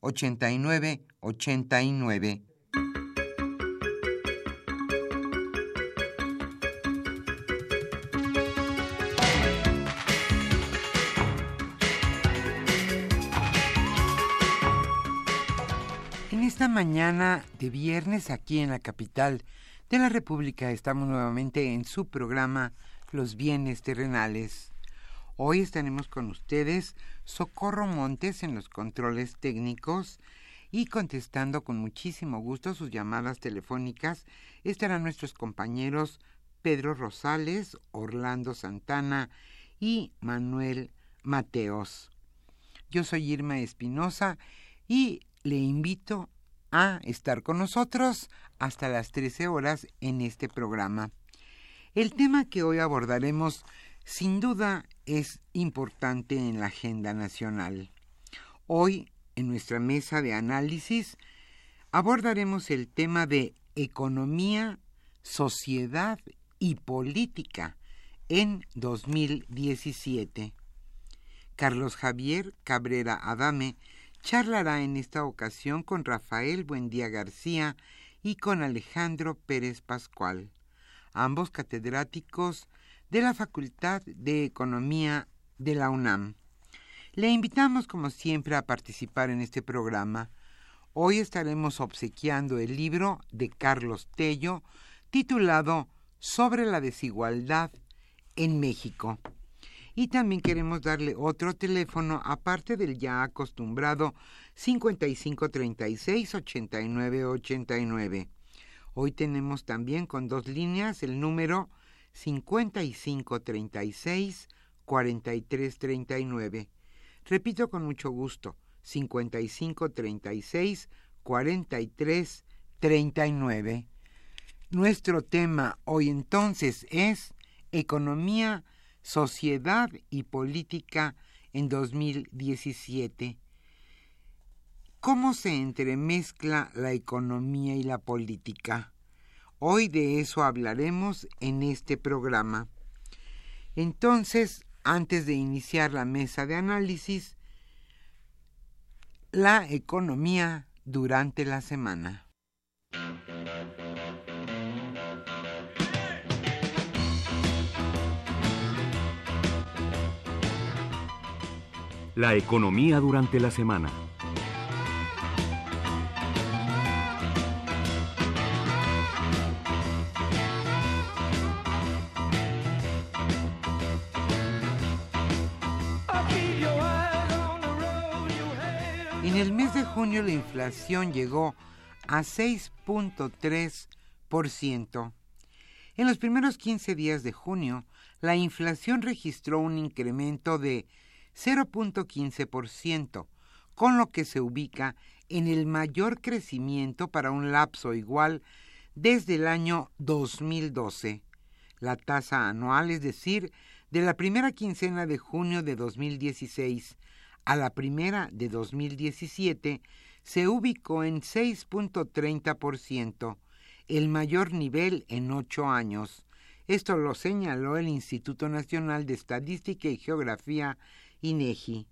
89 89. En esta mañana de viernes aquí en la capital de la República estamos nuevamente en su programa Los bienes terrenales. Hoy estaremos con ustedes Socorro Montes en los controles técnicos y contestando con muchísimo gusto sus llamadas telefónicas estarán nuestros compañeros Pedro Rosales, Orlando Santana y Manuel Mateos. Yo soy Irma Espinosa y le invito a estar con nosotros hasta las 13 horas en este programa. El tema que hoy abordaremos sin duda es importante en la agenda nacional. Hoy, en nuestra mesa de análisis, abordaremos el tema de economía, sociedad y política en 2017. Carlos Javier Cabrera Adame charlará en esta ocasión con Rafael Buendía García y con Alejandro Pérez Pascual, ambos catedráticos de la Facultad de Economía de la UNAM. Le invitamos como siempre a participar en este programa. Hoy estaremos obsequiando el libro de Carlos Tello titulado Sobre la desigualdad en México. Y también queremos darle otro teléfono aparte del ya acostumbrado 5536 8989. Hoy tenemos también con dos líneas el número 5536 4339. Repito con mucho gusto, 5536 4339. Nuestro tema hoy entonces es Economía, Sociedad y Política en 2017. ¿Cómo se entremezcla la economía y la política? Hoy de eso hablaremos en este programa. Entonces, antes de iniciar la mesa de análisis, la economía durante la semana. La economía durante la semana. Junio la inflación llegó a 6.3%. En los primeros 15 días de junio, la inflación registró un incremento de 0.15%, con lo que se ubica en el mayor crecimiento para un lapso igual desde el año 2012. La tasa anual, es decir, de la primera quincena de junio de 2016 a la primera de 2017 se ubicó en 6.30%, el mayor nivel en ocho años. Esto lo señaló el Instituto Nacional de Estadística y Geografía, INEGI.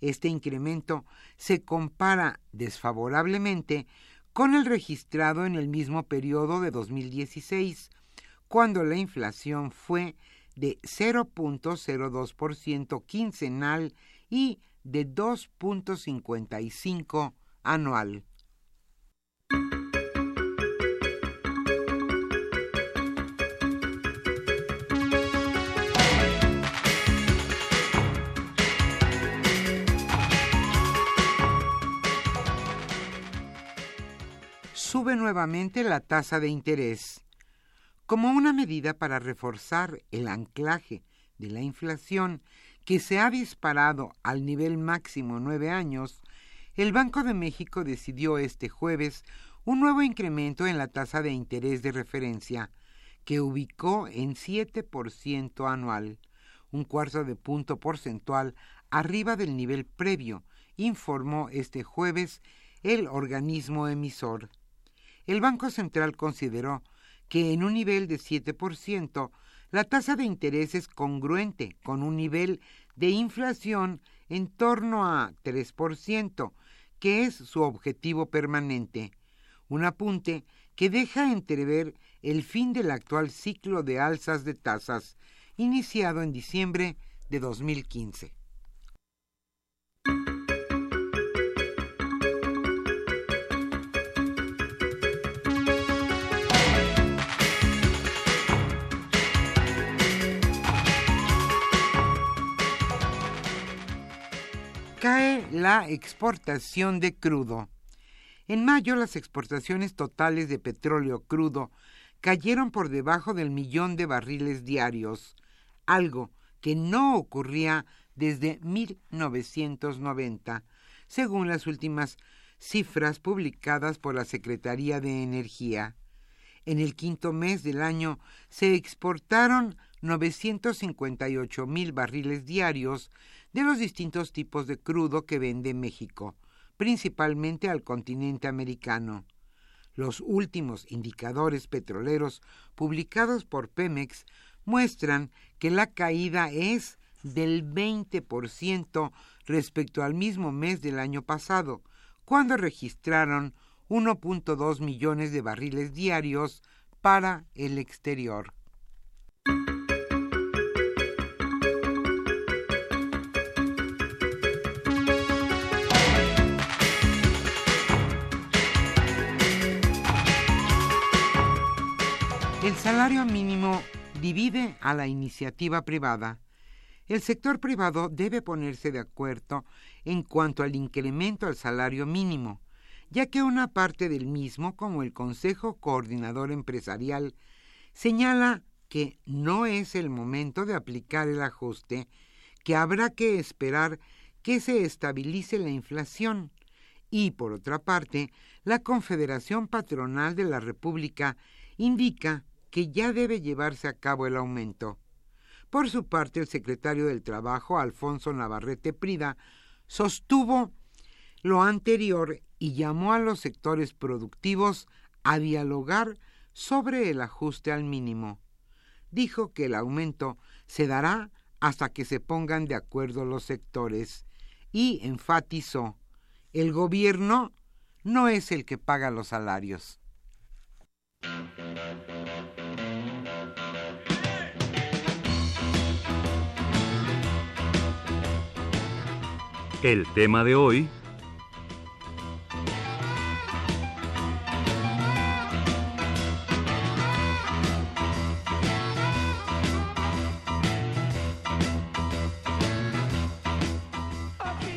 Este incremento se compara desfavorablemente con el registrado en el mismo periodo de 2016, cuando la inflación fue de 0.02% quincenal y de 2.55 anual. Sube nuevamente la tasa de interés. Como una medida para reforzar el anclaje de la inflación que se ha disparado al nivel máximo nueve años, el Banco de México decidió este jueves un nuevo incremento en la tasa de interés de referencia, que ubicó en 7% anual, un cuarto de punto porcentual arriba del nivel previo, informó este jueves el organismo emisor. El Banco Central consideró que en un nivel de 7%, la tasa de interés es congruente con un nivel de inflación en torno a 3%, que es su objetivo permanente. Un apunte que deja entrever el fin del actual ciclo de alzas de tasas, iniciado en diciembre de 2015. La exportación de crudo. En mayo las exportaciones totales de petróleo crudo cayeron por debajo del millón de barriles diarios, algo que no ocurría desde 1990, según las últimas cifras publicadas por la Secretaría de Energía. En el quinto mes del año se exportaron 958 mil barriles diarios, de los distintos tipos de crudo que vende México, principalmente al continente americano. Los últimos indicadores petroleros publicados por Pemex muestran que la caída es del 20% respecto al mismo mes del año pasado, cuando registraron 1.2 millones de barriles diarios para el exterior. Salario mínimo divide a la iniciativa privada. El sector privado debe ponerse de acuerdo en cuanto al incremento al salario mínimo, ya que una parte del mismo, como el Consejo Coordinador Empresarial, señala que no es el momento de aplicar el ajuste, que habrá que esperar que se estabilice la inflación. Y, por otra parte, la Confederación Patronal de la República indica que ya debe llevarse a cabo el aumento. Por su parte, el secretario del Trabajo, Alfonso Navarrete Prida, sostuvo lo anterior y llamó a los sectores productivos a dialogar sobre el ajuste al mínimo. Dijo que el aumento se dará hasta que se pongan de acuerdo los sectores y enfatizó, el gobierno no es el que paga los salarios. El tema de hoy...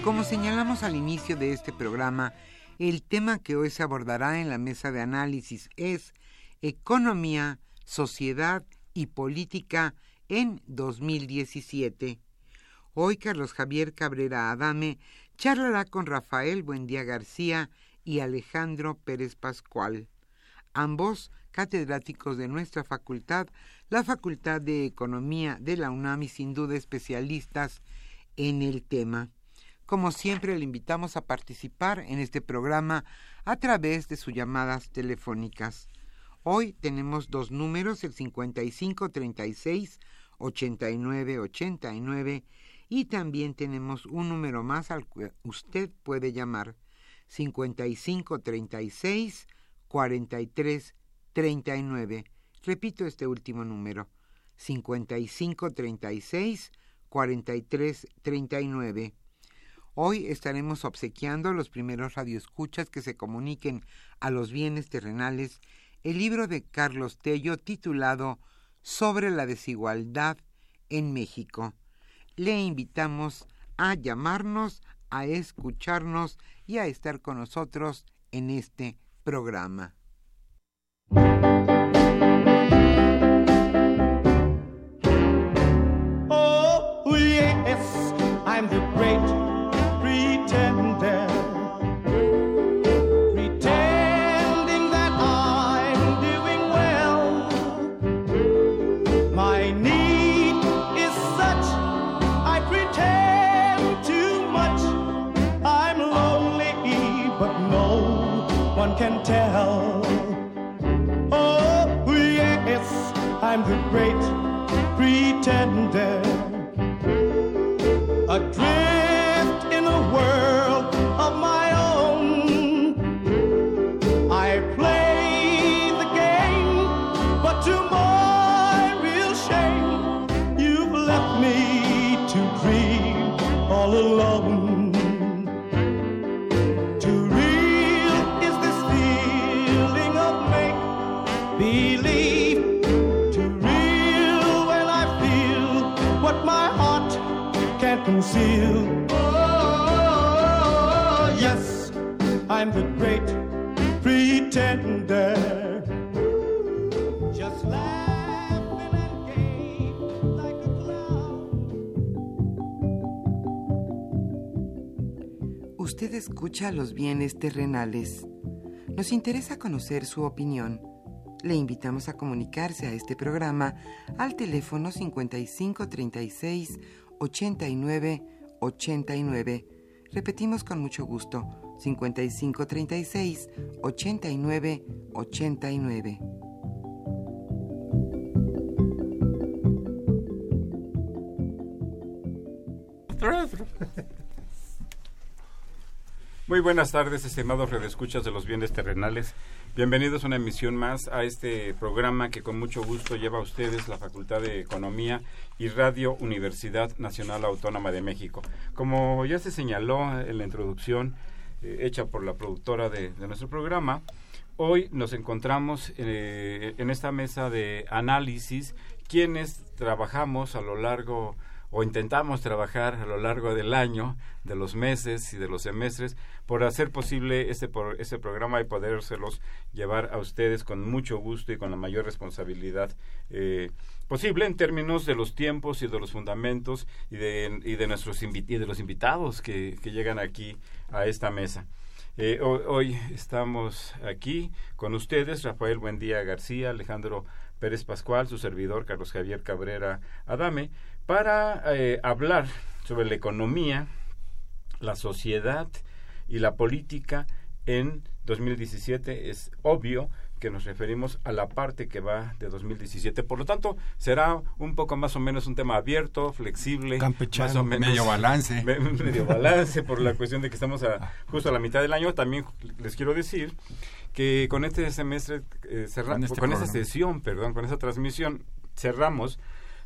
Como señalamos al inicio de este programa, el tema que hoy se abordará en la mesa de análisis es Economía, Sociedad y Política en 2017. Hoy Carlos Javier Cabrera Adame charlará con Rafael Buendía García y Alejandro Pérez Pascual, ambos catedráticos de nuestra facultad, la Facultad de Economía de la UNAM y sin duda especialistas en el tema. Como siempre, le invitamos a participar en este programa a través de sus llamadas telefónicas Hoy tenemos dos números, el 5536 8989 y también tenemos un número más al que usted puede llamar 5536 4339. Repito este último número 5536 4339. Hoy estaremos obsequiando los primeros radioescuchas que se comuniquen a los bienes terrenales el libro de Carlos Tello titulado Sobre la desigualdad en México. Le invitamos a llamarnos, a escucharnos y a estar con nosotros en este programa. a dream. Conceal. Oh, I'm the great pretender. And like a clown. Usted escucha los bienes terrenales. Nos interesa conocer su opinión. Le invitamos a comunicarse a este programa al teléfono 5536 89 89. Repetimos con mucho gusto, 5536 89 89. Muy buenas tardes, estimados redescuchas de los bienes terrenales. Bienvenidos a una emisión más a este programa que con mucho gusto lleva a ustedes la Facultad de Economía y Radio Universidad Nacional Autónoma de México. Como ya se señaló en la introducción eh, hecha por la productora de, de, nuestro programa, hoy nos encontramos eh, en esta mesa de análisis quienes trabajamos a lo largo o intentamos trabajar a lo largo del año, de los meses y de los semestres, por hacer posible este, por, este programa y podérselos llevar a ustedes con mucho gusto y con la mayor responsabilidad eh, posible en términos de los tiempos y de los fundamentos y de, y de, nuestros y de los invitados que, que llegan aquí a esta mesa. Eh, hoy, hoy, estamos aquí con ustedes, Rafael Buendía García, Alejandro Pérez Pascual, su servidor Carlos Javier Cabrera Adame, para eh, hablar sobre la economía, la sociedad y la política en 2017. Es obvio que nos referimos a la parte que va de 2017. Por lo tanto, será un poco más o menos un tema abierto, flexible, Campechano, más o menos, medio balance. Me, medio balance por la cuestión de que estamos a, justo a la mitad del año. También les quiero decir que con este semestre eh, cerramos, este con programa. esta sesión, perdón, con esta transmisión cerramos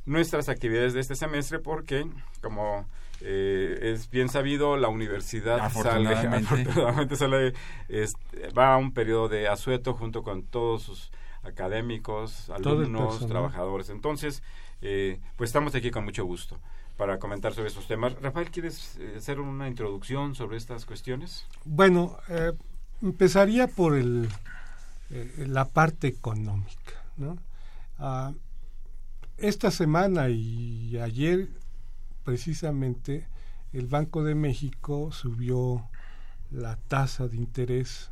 nuestras actividades de este semestre porque como eh, es bien sabido la universidad sale afortunadamente. sale es, va a un periodo de asueto junto con todos sus académicos alumnos trabajadores. Entonces eh, pues estamos aquí con mucho gusto para comentar sobre estos temas. Rafael quieres eh, hacer una introducción sobre estas cuestiones bueno eh, empezaría por el eh, la parte económica ¿no? Uh, esta semana y ayer precisamente el Banco de México subió la tasa de interés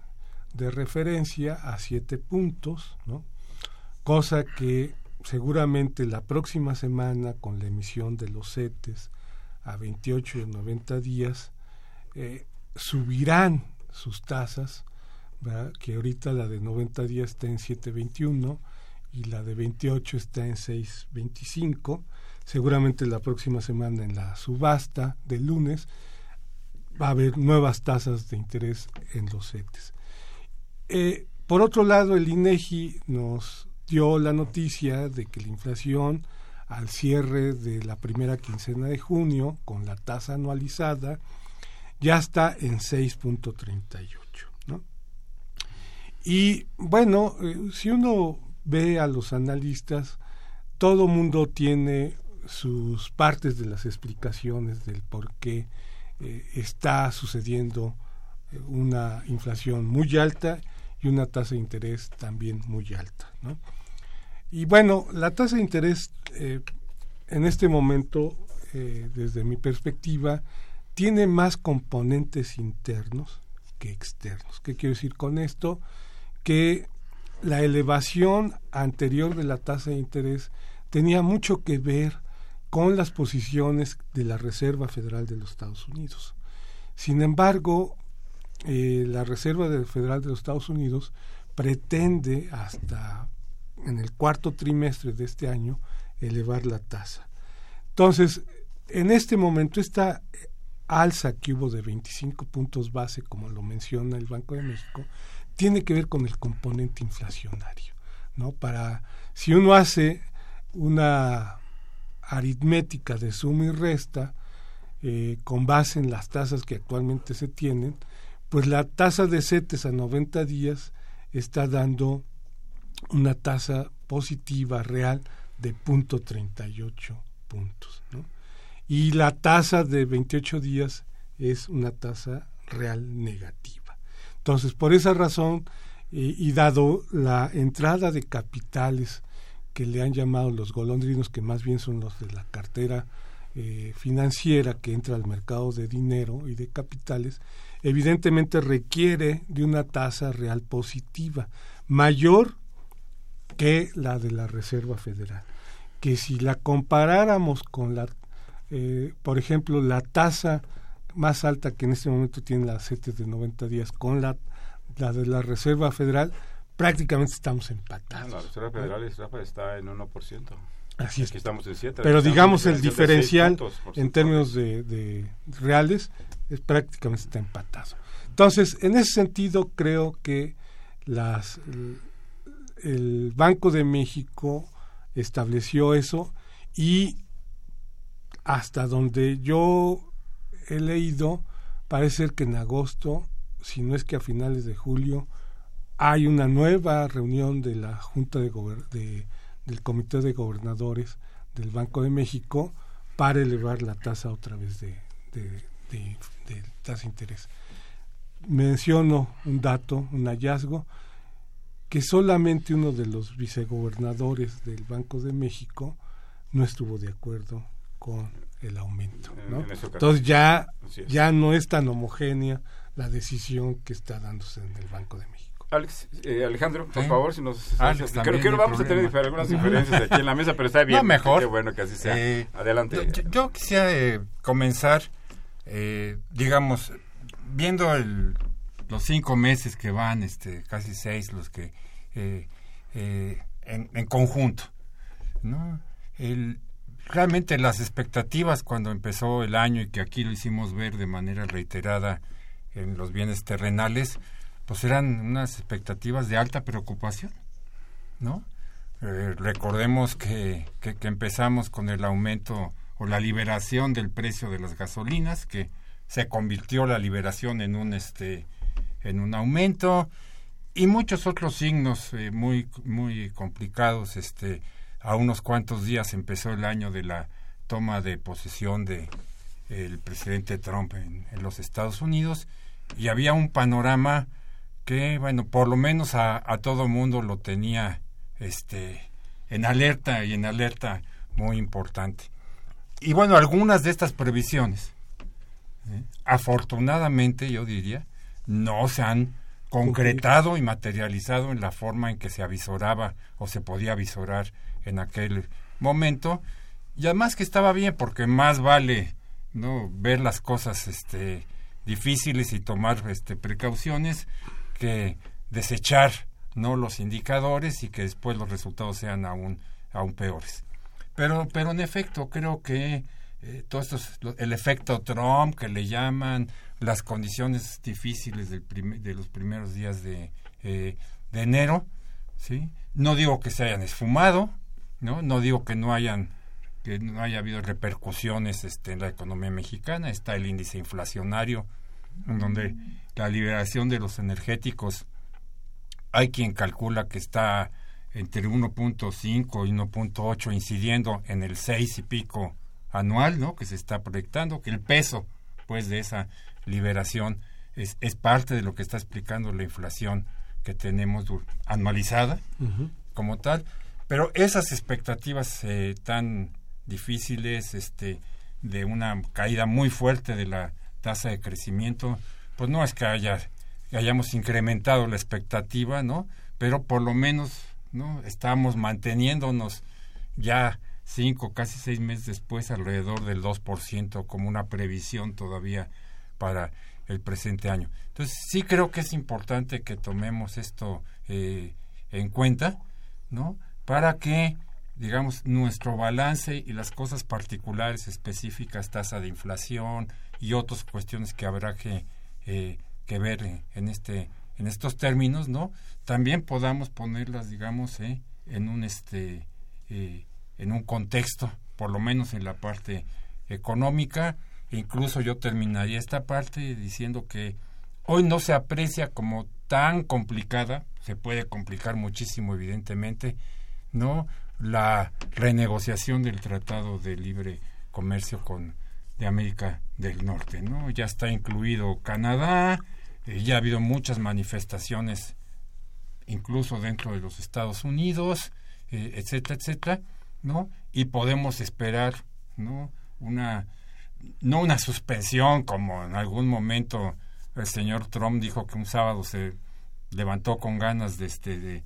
de referencia a siete puntos, ¿no? cosa que seguramente la próxima semana con la emisión de los CETES a 28 y 90 días eh, subirán sus tasas que ahorita la de 90 días está en 7.21 y la de 28 está en 6.25. Seguramente la próxima semana en la subasta del lunes va a haber nuevas tasas de interés en los CETES. Eh, por otro lado, el INEGI nos dio la noticia de que la inflación al cierre de la primera quincena de junio, con la tasa anualizada, ya está en 6.38. ¿no? Y bueno, eh, si uno ve a los analistas, todo mundo tiene sus partes de las explicaciones del por qué eh, está sucediendo eh, una inflación muy alta y una tasa de interés también muy alta. ¿no? Y bueno, la tasa de interés eh, en este momento, desde mi perspectiva, tiene más componentes internos que externos. ¿Qué quiero decir con esto? Que la elevación anterior de la tasa de interés tenía mucho que ver con las posiciones de la Reserva Federal de los Estados Unidos. Sin embargo, eh, la Reserva Federal de los Estados Unidos pretende hasta en el cuarto trimestre de este año elevar la tasa. Entonces, en este momento esta alza que hubo de 25 puntos base, como lo menciona el Banco de México, tiene que ver con el componente inflacionario, ¿no? Para si uno hace una aritmética de suma y resta eh, con base en las tasas que actualmente se tienen, pues la tasa de CETES a 90 días está dando una tasa positiva real de punto 38 puntos. Y la tasa de 28 días es una tasa real negativa. Entonces, por esa razón, eh, y dado la entrada de capitales que le han llamado los golondrinos, que más bien son los de la cartera eh, financiera que entra al mercado de dinero y de capitales, evidentemente requiere de una tasa real positiva, mayor que la de la Reserva Federal. Que si la comparáramos con la, eh, por ejemplo, la tasa más alta que en este momento tiene la CETES de 90 días con la, la de la Reserva Federal, prácticamente estamos empatados. No, la Reserva Federal está en 1%. Así es. Aquí estamos en 7. Pero digamos el diferencial en términos de, de, reales es prácticamente está empatado. Entonces, en ese sentido creo que las el, el Banco de México estableció eso y hasta donde yo he leído, parece ser que en agosto, si no es que a finales de julio, hay una nueva reunión de la Junta de, de del Comité de Gobernadores del Banco de México para elevar la tasa otra vez de, de, de tasa de interés. Menciono un dato, un hallazgo, que solamente uno de los vicegobernadores del Banco de México no estuvo de acuerdo con el aumento. ¿no? Entonces ya, ya no es tan homogénea la decisión que está dándose en el Banco de México. Alex, eh, Alejandro, por favor, si nos... Alex, creo que vamos a tener algunas diferencias aquí en la mesa, pero está bien. No, mejor. Qué bueno que así sea. Eh, Adelante. Yo, yo quisiera eh, comenzar, eh, digamos, viendo el, los cinco meses que van, este, casi seis los que... Eh, en, en conjunto, ¿no? El, realmente las expectativas cuando empezó el año y que aquí lo hicimos ver de manera reiterada en los bienes terrenales, pues eran unas expectativas de alta preocupación, ¿no? Eh, recordemos que, que, empezamos con el aumento o la liberación del precio de las gasolinas, que se convirtió la liberación en un este en un aumento y muchos otros signos eh, muy muy complicados este a unos cuantos días empezó el año de la toma de posesión de el presidente Trump en los Estados Unidos y había un panorama que bueno por lo menos a, todo mundo lo tenía este en alerta y en alerta muy importante. Y bueno algunas de estas previsiones ¿eh? afortunadamente yo diría no se han concretado y materializado en la forma en que se avisoraba o se podía avisorar en aquel momento. Y además que estaba bien porque más vale no ver las cosas este difíciles y tomar este precauciones que desechar no los indicadores y que después los resultados sean aún aún peores. Pero pero en efecto creo que eh, todo esto el efecto Trump que le llaman las condiciones difíciles del de los primeros días de, eh, de enero, ¿sí? No digo que se hayan esfumado, ¿no? No digo que no hayan que no haya habido repercusiones este, en la economía mexicana, está el índice inflacionario, en donde la liberación de los energéticos, hay quien calcula que está entre 1.5 y 1.8 incidiendo en el 6 y pico anual, ¿no? Que se está proyectando, que el peso, pues, de esa liberación es, es parte de lo que está explicando la inflación que tenemos anualizada como tal, pero esas expectativas eh, tan difíciles, este, de una caída muy fuerte de la tasa de crecimiento, pues no es que haya hayamos incrementado la expectativa, ¿no? Pero por lo menos, ¿no? Estamos manteniéndonos ya cinco, casi seis meses después, alrededor del 2% como una previsión todavía para el presente año. Entonces, sí creo que es importante que tomemos esto eh, en cuenta, ¿no? Para que, digamos, nuestro balance y las cosas particulares, específicas, tasa de inflación y otras cuestiones que habrá que, eh, que ver en, este en estos términos, ¿no? También podamos ponerlas, digamos, eh, en un este en un contexto, por lo menos en la parte económica, incluso yo terminaría esta parte diciendo que hoy no se aprecia como tan complicada, se puede complicar muchísimo evidentemente, ¿no? La renegociación del Tratado de Libre Comercio con de América del Norte, ¿no? Ya está incluido Canadá, eh, ya ha habido muchas manifestaciones incluso dentro de los Estados Unidos, eh, etcétera, etcétera, ¿no? Y podemos esperar, ¿no? Una no una suspensión como en algún momento el señor Trump dijo que un sábado se levantó con ganas de este de,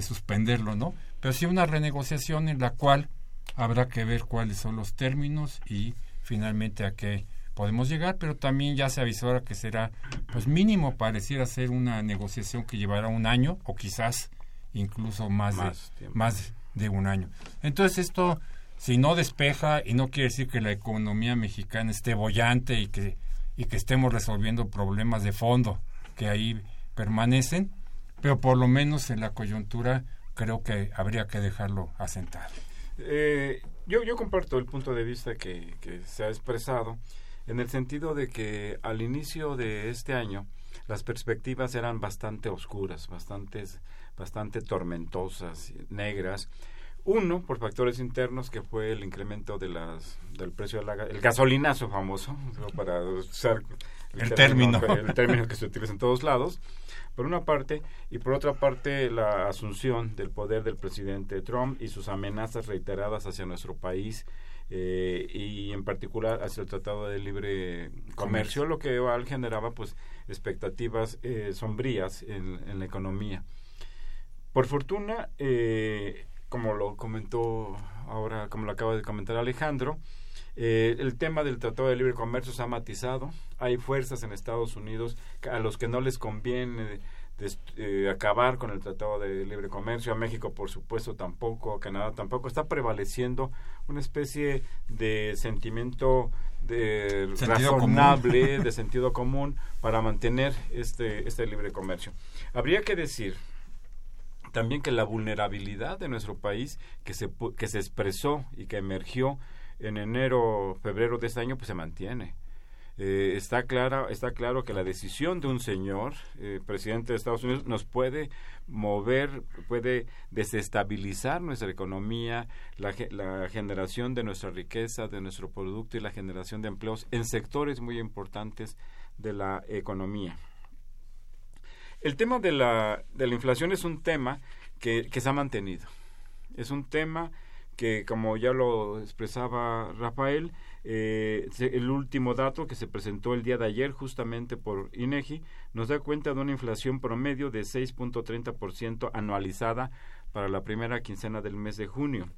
suspenderlo, ¿no? Pero sí una renegociación en la cual habrá que ver cuáles son los términos y finalmente a qué podemos llegar, pero también ya se avisó que será pues mínimo pareciera ser una negociación que llevará un año o quizás incluso más, de, más de un año. Entonces esto si no despeja, y no quiere decir que la economía mexicana esté bollante y que, y que estemos resolviendo problemas de fondo que ahí permanecen, pero por lo menos en la coyuntura creo que habría que dejarlo asentado. Eh, yo, yo comparto el punto de vista que, se ha expresado en el sentido de que al inicio de este año las perspectivas eran bastante oscuras, bastante, bastante tormentosas, negras, uno, por factores internos, que fue el incremento de las, del precio del el gasolinazo famoso, para usar el, término, el término que se utiliza en todos lados, por una parte, y por otra parte la asunción del poder del presidente Trump y sus amenazas reiteradas hacia nuestro país eh, y en particular hacia el Tratado de Libre Comercio, lo que igual generaba pues expectativas eh, sombrías en, en, la economía. Por fortuna, eh, como lo comentó ahora, como lo acaba de comentar Alejandro, eh, el tema del Tratado de Libre Comercio se ha matizado. Hay fuerzas en Estados Unidos a los que no les conviene eh, acabar con el Tratado de Libre Comercio. A México, por supuesto, tampoco. A Canadá tampoco. Está prevaleciendo una especie de sentimiento de razonable, de sentido común, para mantener este, este libre comercio. Habría que decir también que la vulnerabilidad de nuestro país que se, que se expresó y que emergió en enero, febrero de este año, pues se mantiene. Eh, está, clara, está claro que la decisión de un señor, eh, presidente de Estados Unidos, nos puede mover, puede desestabilizar nuestra economía, la, la generación de nuestra riqueza, de nuestro producto y la generación de empleos en sectores muy importantes de la economía. El tema de la, de la inflación es un tema que, que se ha mantenido. Es un tema que, como ya lo expresaba Rafael, eh, el último dato que se presentó el día de ayer justamente por INEGI nos da cuenta de una inflación promedio de 6.30% anualizada para la primera quincena del mes de junio.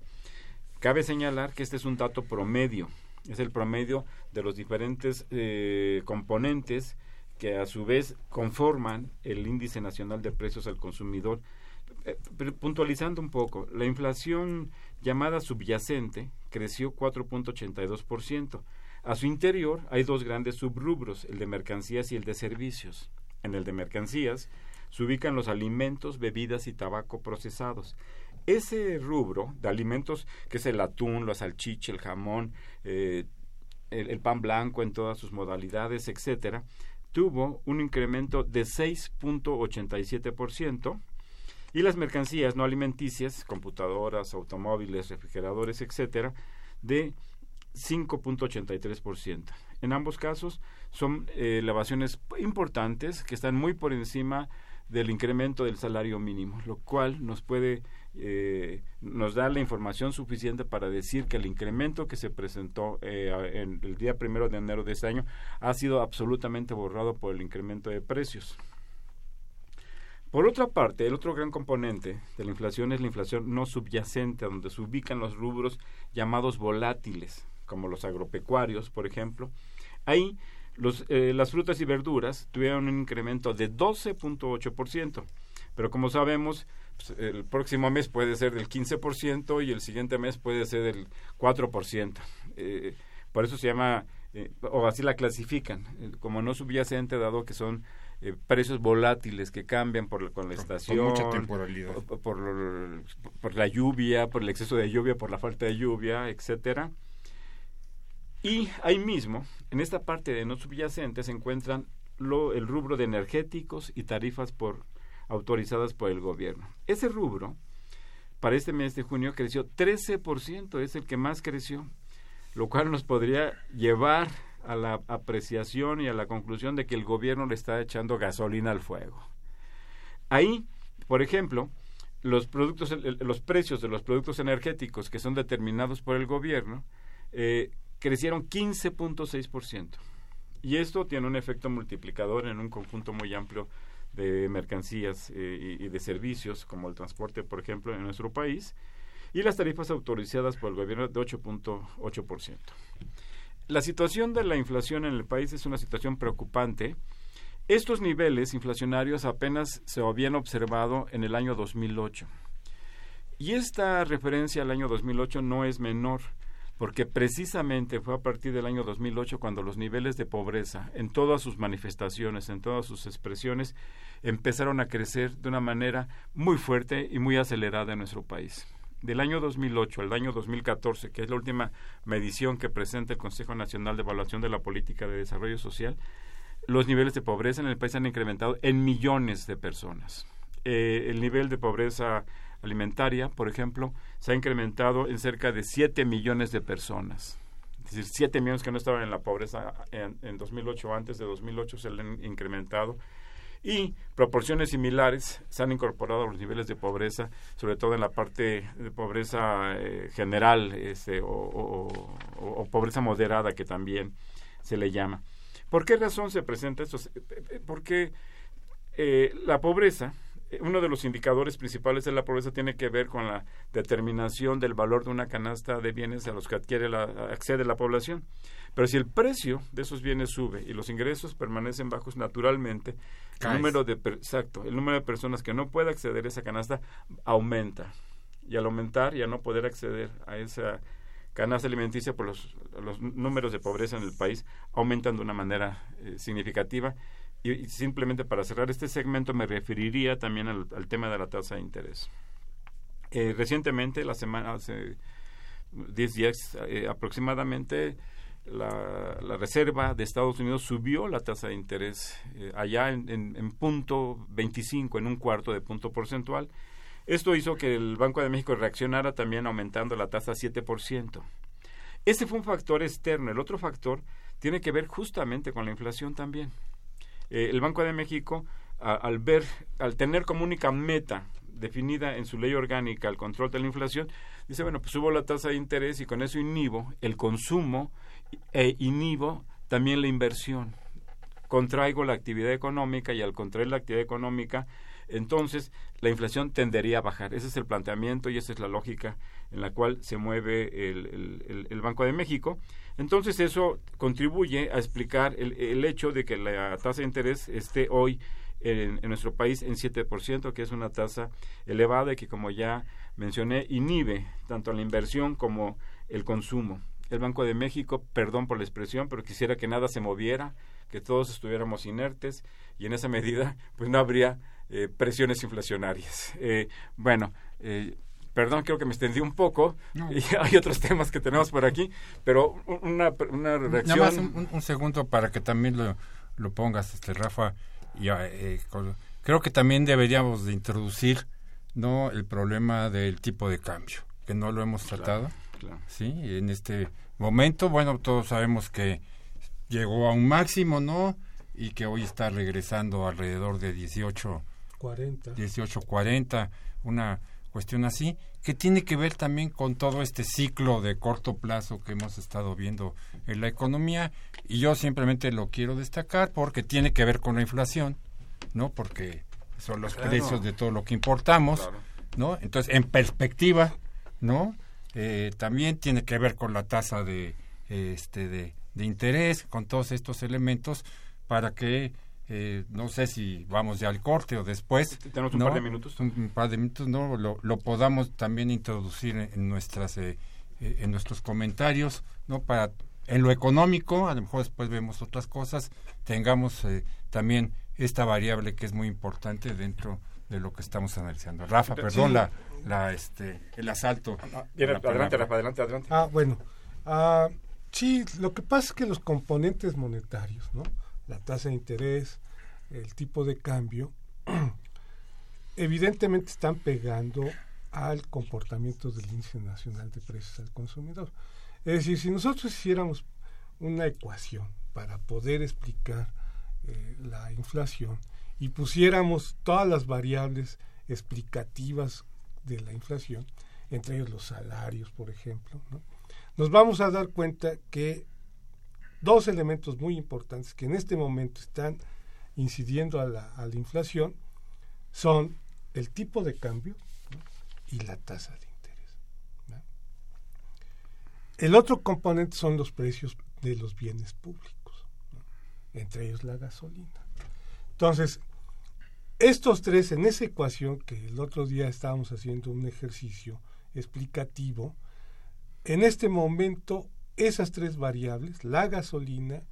Cabe señalar que este es un dato promedio, es el promedio de los diferentes eh, componentes que a su vez conforman el índice nacional de precios al consumidor. Eh, puntualizando un poco, la inflación llamada subyacente creció 4.82%. A su interior hay dos grandes subrubros, el de mercancías y el de servicios. En el de mercancías se ubican los alimentos, bebidas y tabaco procesados. Ese rubro de alimentos, que es el atún, la salchicha, el jamón, eh, el, el, pan blanco en todas sus modalidades, etcétera, tuvo un incremento de 6.87% y las mercancías no alimenticias, computadoras, automóviles, refrigeradores, etcétera, de 5.83%. En ambos casos son eh, elevaciones importantes que están muy por encima del incremento del salario mínimo, lo cual nos puede eh, nos da la información suficiente para decir que el incremento que se presentó eh, el día primero de enero de este año ha sido absolutamente borrado por el incremento de precios. Por otra parte, el otro gran componente de la inflación es la inflación no subyacente, donde se ubican los rubros llamados volátiles, como los agropecuarios, por ejemplo. Ahí los, eh, las frutas y verduras tuvieron un incremento de 12.8%, pero como sabemos, pues, el próximo mes puede ser del 15% y el siguiente mes puede ser del 4%. Eh, por eso se llama, eh, o así la clasifican, eh, como no subyacente, dado que son eh, precios volátiles que cambian por, con la estación, Con mucha temporalidad. por, por, por la lluvia, por el exceso de lluvia, por la falta de lluvia, etcétera. Y ahí mismo, en esta parte de no subyacente, se encuentran lo, el rubro de energéticos y tarifas por autorizadas por el gobierno. Ese rubro, para este mes de junio, creció 13%, es el que más creció, lo cual nos podría llevar a la apreciación y a la conclusión de que el gobierno le está echando gasolina al fuego. Ahí, por ejemplo, los productos, los precios de los productos energéticos que son determinados por el gobierno eh, crecieron 15.6%. Y esto tiene un efecto multiplicador en un conjunto muy amplio de mercancías eh, y, y, de servicios, como el transporte, por ejemplo, en nuestro país, y las tarifas autorizadas por el gobierno de 8.8%. La situación de la inflación en el país es una situación preocupante. Estos niveles inflacionarios apenas se habían observado en el año 2008. Y esta referencia al año 2008 no es menor porque precisamente fue a partir del año 2008 cuando los niveles de pobreza, en todas sus manifestaciones, en todas sus expresiones, empezaron a crecer de una manera muy fuerte y muy acelerada en nuestro país. Del año 2008 al año 2014, que es la última medición que presenta el Consejo Nacional de Evaluación de la Política de Desarrollo Social, los niveles de pobreza en el país han incrementado en millones de personas. Eh, el nivel de pobreza alimentaria, por ejemplo, se ha incrementado en cerca de 7 millones de personas. Es decir, 7 millones que no estaban en la pobreza en, en 2008, antes de 2008 se han incrementado. Y proporciones similares se han incorporado a los niveles de pobreza, sobre todo en la parte de pobreza eh, general este, o, o, pobreza moderada, que también se le llama. ¿Por qué razón se presenta esto? Porque eh, la pobreza uno de los indicadores principales de la pobreza tiene que ver con la determinación del valor de una canasta de bienes a los que adquiere la, accede la población. Pero si el precio de esos bienes sube y los ingresos permanecen bajos naturalmente, el número de exacto, el número de personas que no puede acceder a esa canasta aumenta. Y al aumentar y a no poder acceder a esa canasta alimenticia por los, los números de pobreza en el país aumentan de una manera eh, significativa y, simplemente para cerrar este segmento me referiría también al, tema de la tasa de interés. Eh, recientemente, la semana, hace 10 días eh, aproximadamente, la, Reserva de Estados Unidos subió la tasa de interés eh, allá en, punto 25, en un cuarto de punto porcentual. Esto hizo que el Banco de México reaccionara también aumentando la tasa a 7%. Ese fue un factor externo. El otro factor tiene que ver justamente con la inflación también. Eh, el Banco de México, al ver, al tener como única meta definida en su ley orgánica el control de la inflación, dice, bueno, pues subo la tasa de interés y con eso inhibo el consumo e inhibo también la inversión. Contraigo la actividad económica y al contraer la actividad económica entonces la inflación tendería a bajar. Ese es el planteamiento y esa es la lógica en la cual se mueve el, el, Banco de México. Entonces eso contribuye a explicar el, el, hecho de que la tasa de interés esté hoy en, en, nuestro país en 7%, que es una tasa elevada y que como ya mencioné inhibe tanto la inversión como el consumo. El Banco de México, perdón por la expresión, pero quisiera que nada se moviera, que todos estuviéramos inertes y en esa medida pues no habría eh, presiones inflacionarias. Eh, bueno, eh, perdón, creo que me extendí un poco no. y hay otros temas que tenemos por aquí, pero una, una reacción... Nada más un, un, segundo para que también lo, lo pongas, este Rafa. Y, eh, con, creo que también deberíamos de introducir no el problema del tipo de cambio, que no lo hemos tratado. Claro, claro. Sí, en este momento, bueno, todos sabemos que llegó a un máximo, ¿no? Y que hoy está regresando alrededor de 18 40. 18 40, una cuestión así, que tiene que ver también con todo este ciclo de corto plazo que hemos estado viendo en la economía y yo simplemente lo quiero destacar porque tiene que ver con la inflación, ¿no? Porque son los claro. precios de todo lo que importamos, claro. ¿no? Entonces, en perspectiva, ¿no? Eh, también tiene que ver con la tasa de este de, de interés, con todos estos elementos para que eh, no sé si vamos ya al corte o después. Tenemos un ¿no? par de minutos. Un, un, par de minutos, ¿no? Lo, lo podamos también introducir en, en nuestras eh, en nuestros comentarios, ¿no? Para en lo económico, a lo mejor después vemos otras cosas, tengamos eh, también esta variable que es muy importante dentro de lo que estamos analizando. Rafa, perdón, sí. la, la, este, el asalto. Ah, bien, adelante, Rafa, adelante, adelante. Ah, bueno. Ah, sí, lo que pasa es que los componentes monetarios, ¿no? La tasa de interés, el tipo de cambio, evidentemente están pegando al comportamiento del índice nacional de precios al consumidor. Es decir, si nosotros hiciéramos una ecuación para poder explicar eh, la inflación y pusiéramos todas las variables explicativas de la inflación, entre ellos los salarios, por ejemplo, ¿no? nos vamos a dar cuenta que dos elementos muy importantes que en este momento están incidiendo a la, inflación son el tipo de cambio y la tasa de interés. El otro componente son los precios de los bienes públicos, entre ellos la gasolina. Entonces, estos tres en esa ecuación que el otro día estábamos haciendo un ejercicio explicativo, en este momento esas tres variables, la gasolina,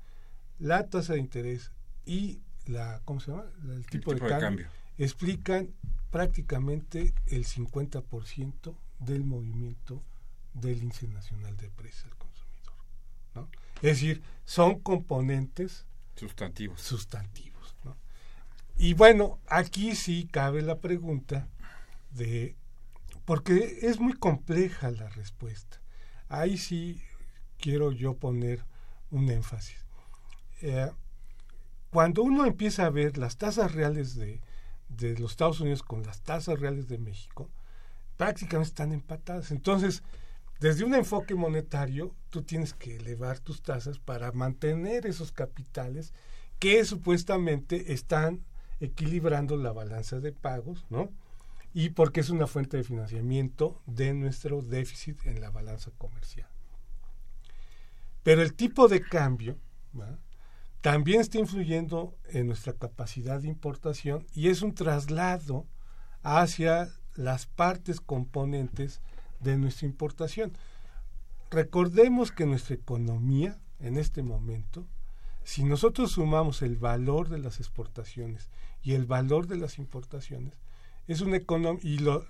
la tasa de interés y la, ¿cómo se llama? El tipo, el tipo de, de, cambio, cambio, explican prácticamente el 50% del movimiento del índice nacional de precios al consumidor. ¿no? Es decir, son componentes sustantivos. sustantivos ¿no? Y bueno, aquí sí cabe la pregunta de, porque es muy compleja la respuesta. Ahí sí quiero yo poner un énfasis. Eh, cuando uno empieza a ver las tasas reales de, de, los Estados Unidos con las tasas reales de México, prácticamente están empatadas. Entonces, desde un enfoque monetario, tú tienes que elevar tus tasas para mantener esos capitales que supuestamente están equilibrando la balanza de pagos, ¿no? Y porque es una fuente de financiamiento de nuestro déficit en la balanza comercial. Pero el tipo de cambio también está influyendo en nuestra capacidad de importación y es un traslado hacia las partes componentes de nuestra importación. Recordemos que nuestra economía en este momento, si nosotros sumamos el valor de las exportaciones y el valor de las importaciones, es una economía y lo,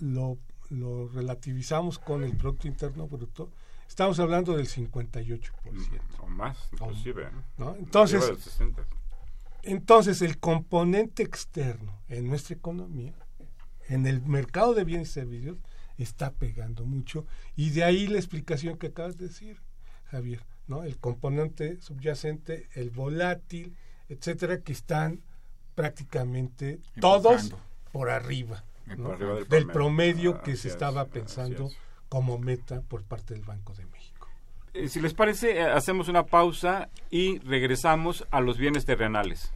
lo, lo relativizamos con el Producto Interno Bruto, Estamos hablando del 58%. O más, inclusive. ¿no? Entonces, entonces, el componente externo en nuestra economía, en el mercado de bienes y servicios, está pegando mucho. Y de ahí la explicación que acabas de decir, Javier, ¿no? El componente subyacente, el volátil, etcétera, que están prácticamente Empujando. todos por arriba, ¿no? por arriba del, del, promedio, promedio ah, que se es, estaba pensando como meta por parte del Banco de México. Eh, si les parece, eh, hacemos una pausa y regresamos a los bienes terrenales.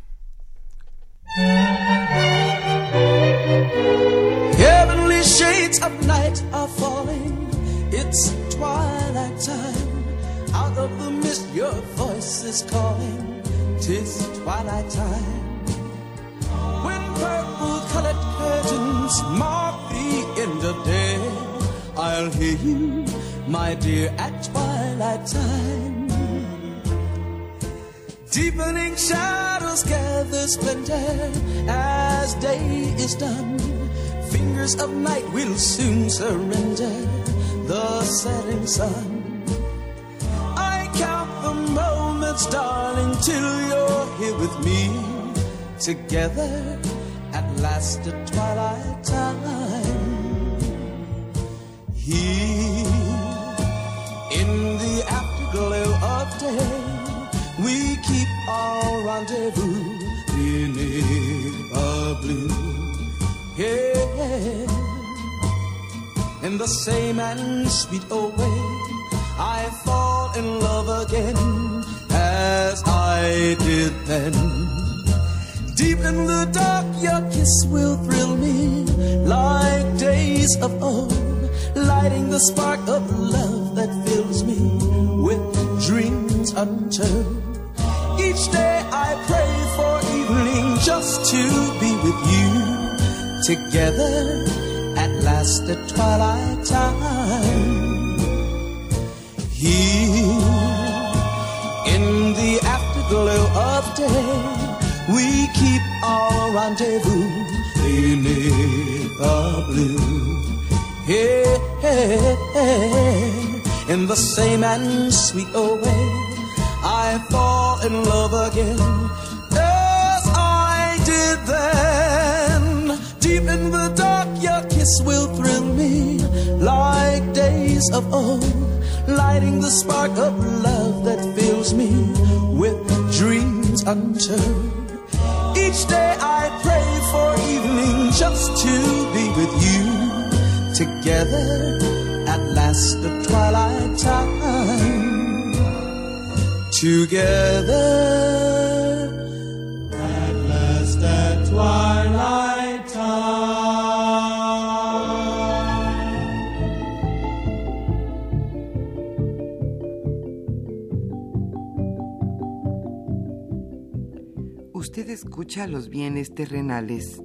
Heavenly shades of night are falling. It's twilight time. Out of the mist, your voice is calling. Tis twilight time. When purple colored curtains mark the end of day. I'll hear you, my dear, at twilight time. Deepening shadows gather splendor as day is done. Fingers of night will soon surrender the setting sun. I count the moments, darling, till you're here with me. Together at last at twilight time. Here in the afterglow of day, we keep our rendezvous beneath a blue. Yeah. In the same and sweet old way, I fall in love again as I did then. Deep in the dark, your kiss will thrill me like days of old, lighting the spark of love that fills me with dreams untold. Each day I pray for evening just to be with you together at last at twilight time. Here in the afterglow of day, we keep our rendezvous beneath the blue. Yeah, in the same and sweet way, I fall in love again as I did then. Deep in the dark, your kiss will thrill me like days of old, lighting the spark of love that fills me with dreams untold. Each day I pray for evening just to be with you together at last the twilight time. Together at last at twilight time. Usted escucha los bienes terrenales.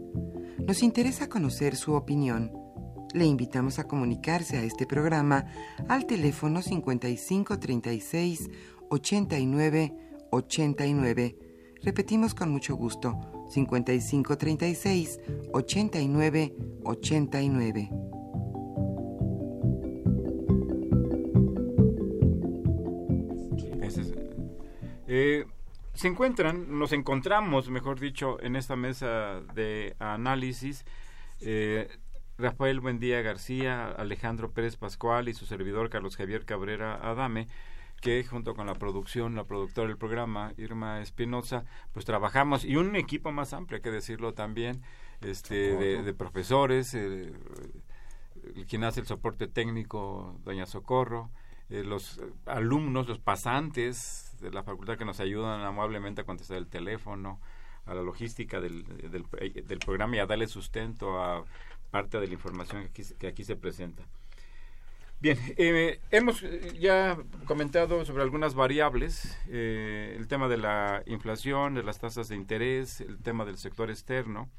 Nos interesa conocer su opinión. Le invitamos a comunicarse a este programa al teléfono 5536 89 89. Repetimos con mucho gusto, 5536 89 89. Ese es- eh, se encuentran, nos encontramos, mejor dicho, en esta mesa de análisis, eh, Rafael Buendía García, Alejandro Pérez Pascual y su servidor Carlos Javier Cabrera Adame, que junto con la producción, la productora del programa, Irma Espinosa, pues trabajamos, y un equipo más amplio, hay que decirlo también, este, de, de profesores, eh, quien hace el soporte técnico, doña Socorro, eh, los alumnos, los pasantes de la facultad que nos ayudan amablemente a contestar el teléfono, a la logística del, del, del programa y a darle sustento a parte de la información que aquí, se- que aquí se presenta. Bien, eh, hemos eh, ya comentado sobre algunas variables, eh, el tema de la inflación, de las tasas de interés, el tema del sector externo,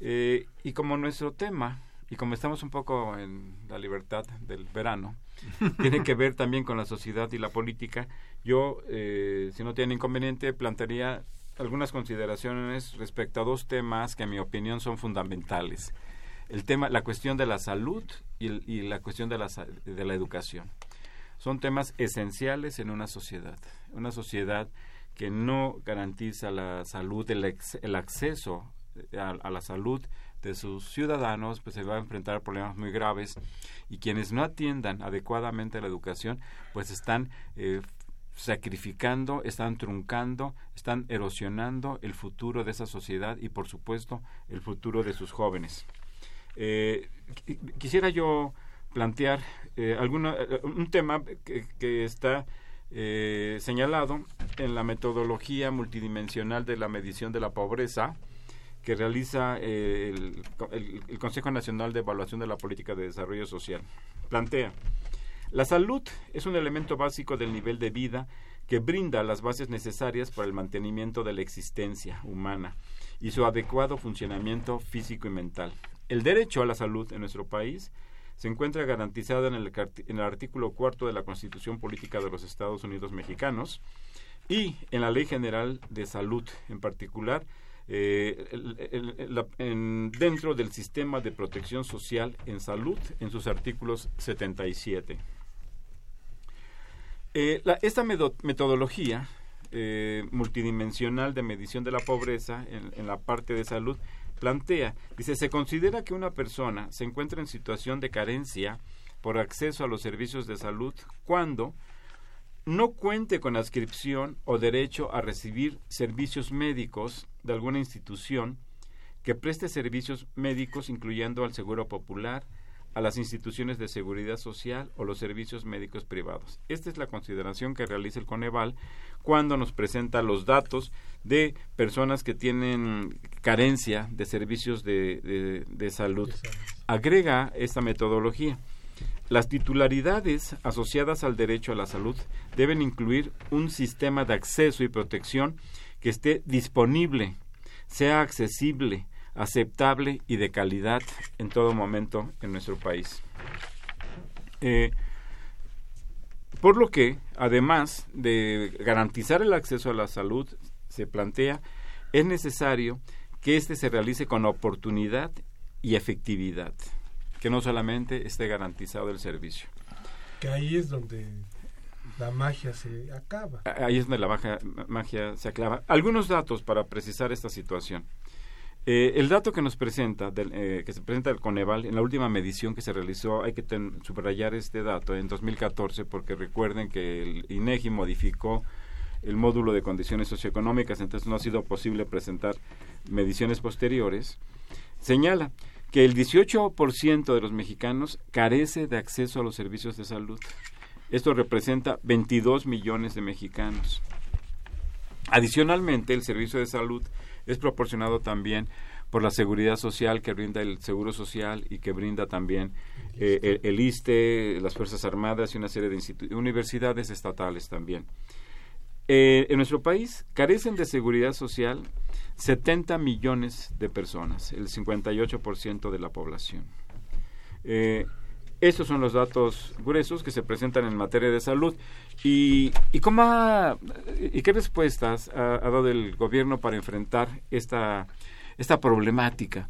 eh, y como nuestro tema, y como estamos un poco en la libertad del verano, tiene que ver también con la sociedad y la política, yo, eh, si no tiene inconveniente, plantearía algunas consideraciones respecto a dos temas que en mi opinión son fundamentales. El tema, la cuestión de la salud y, la cuestión de la, de la educación. Son temas esenciales en una sociedad. Una sociedad que no garantiza la salud, el, ex- el acceso eh, a, a la salud de sus ciudadanos, pues se va a enfrentar a problemas muy graves y quienes no atiendan adecuadamente la educación, pues están eh, sacrificando, están truncando, están erosionando el futuro de esa sociedad y por supuesto el futuro de sus jóvenes. Eh, qui- quisiera yo plantear eh, alguna, eh, un tema que, está eh, señalado en la metodología multidimensional de la medición de la pobreza que realiza el Consejo Nacional de Evaluación de la Política de Desarrollo Social. Plantea, La salud es un elemento básico del nivel de vida que brinda las bases necesarias para el mantenimiento de la existencia humana y su adecuado funcionamiento físico y mental. El derecho a la salud en nuestro país se encuentra garantizado en el, artículo cuarto de la Constitución Política de los Estados Unidos Mexicanos y en la Ley General de Salud, en particular eh, dentro del sistema de protección social en salud en sus artículos 77. Eh, esta metodología eh, multidimensional de medición de la pobreza en, la parte de salud plantea, dice, se considera que una persona se encuentra en situación de carencia por acceso a los servicios de salud cuando no cuente con adscripción o derecho a recibir servicios médicos de alguna institución que preste servicios médicos incluyendo al Seguro Popular, a las instituciones de seguridad social o los servicios médicos privados. Esta es la consideración que realiza el Coneval cuando nos presenta los datos de personas que tienen carencia de servicios de, de salud. Agrega esta metodología. Las titularidades asociadas al derecho a la salud deben incluir un sistema de acceso y protección que esté disponible, sea accesible, aceptable y de calidad en todo momento en nuestro país. Eh, por lo que, además de garantizar el acceso a la salud, se plantea, es necesario que éste se realice con oportunidad y efectividad que no solamente esté garantizado el servicio. Que ahí es donde la magia se acaba. Ahí es donde la magia, magia se acaba. Algunos datos para precisar esta situación. Eh, el dato que nos presenta, del, eh, que se presenta el Coneval en la última medición que se realizó, hay que subrayar este dato en 2014 porque recuerden que el INEGI modificó el módulo de condiciones socioeconómicas, entonces no ha sido posible presentar mediciones posteriores. Señala que el 18% de los mexicanos carece de acceso a los servicios de salud. Esto representa 22 millones de mexicanos. Adicionalmente, el servicio de salud es proporcionado también por la seguridad social que brinda el Seguro Social y que brinda también eh, el, ISTE, las Fuerzas Armadas y una serie de universidades estatales también. Eh, en nuestro país carecen de seguridad social 70 millones de personas, el 58% de la población. Eh, estos son los datos gruesos que se presentan en materia de salud. ¿Y, y, cómo y qué respuestas ha, dado el gobierno para enfrentar esta, esta problemática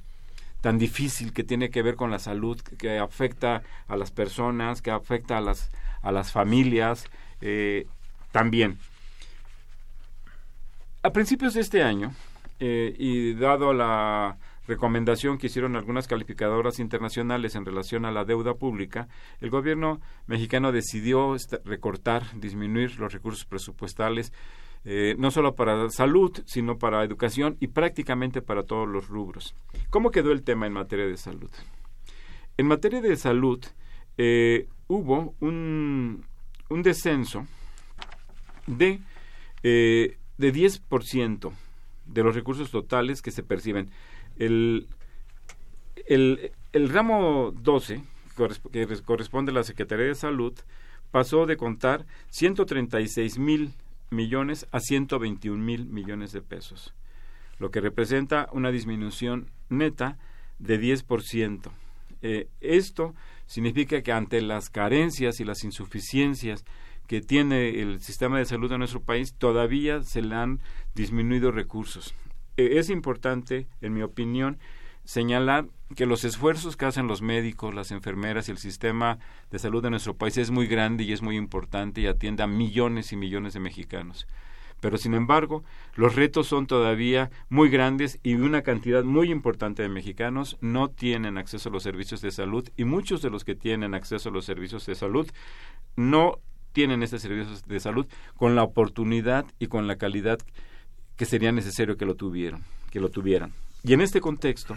tan difícil que tiene que ver con la salud, que afecta a las personas, que afecta a las, a las familias eh, también? A principios de este año, eh, y dado la recomendación que hicieron algunas calificadoras internacionales en relación a la deuda pública, el gobierno mexicano decidió recortar, disminuir los recursos presupuestales, eh, no solo para salud, sino para educación y prácticamente para todos los rubros. ¿Cómo quedó el tema en materia de salud? En materia de salud eh, hubo un, descenso de de 10% de los recursos totales que se perciben. El, el, el ramo 12, que corresponde a la Secretaría de Salud, pasó de contar 136 mil millones a 121 mil millones de pesos, lo que representa una disminución neta de 10%. Eh, esto significa que ante las carencias y las insuficiencias que tiene el sistema de salud de nuestro país, todavía se le han disminuido recursos. E, es importante, en mi opinión, señalar que los esfuerzos que hacen los médicos, las enfermeras y el sistema de salud de nuestro país es muy grande y es muy importante y atiende a millones y millones de mexicanos. Pero sin embargo, los retos son todavía muy grandes y una cantidad muy importante de mexicanos no tienen acceso a los servicios de salud y muchos de los que tienen acceso a los servicios de salud no tienen estos servicios de salud con la oportunidad y con la calidad sería necesario que lo tuvieran, que lo tuvieran. Y en este contexto,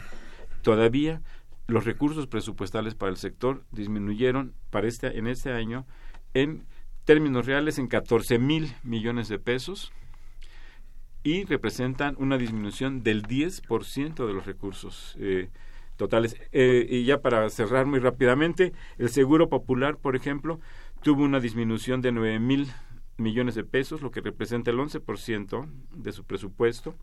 todavía los recursos presupuestales para el sector disminuyeron para este, en este año en términos reales en 14 mil millones de pesos y representan una disminución del 10% de los recursos eh, totales. Eh, y ya para cerrar muy rápidamente, el Seguro Popular, por ejemplo, tuvo una disminución de 9 mil millones de pesos, lo que representa el 11% de su presupuesto.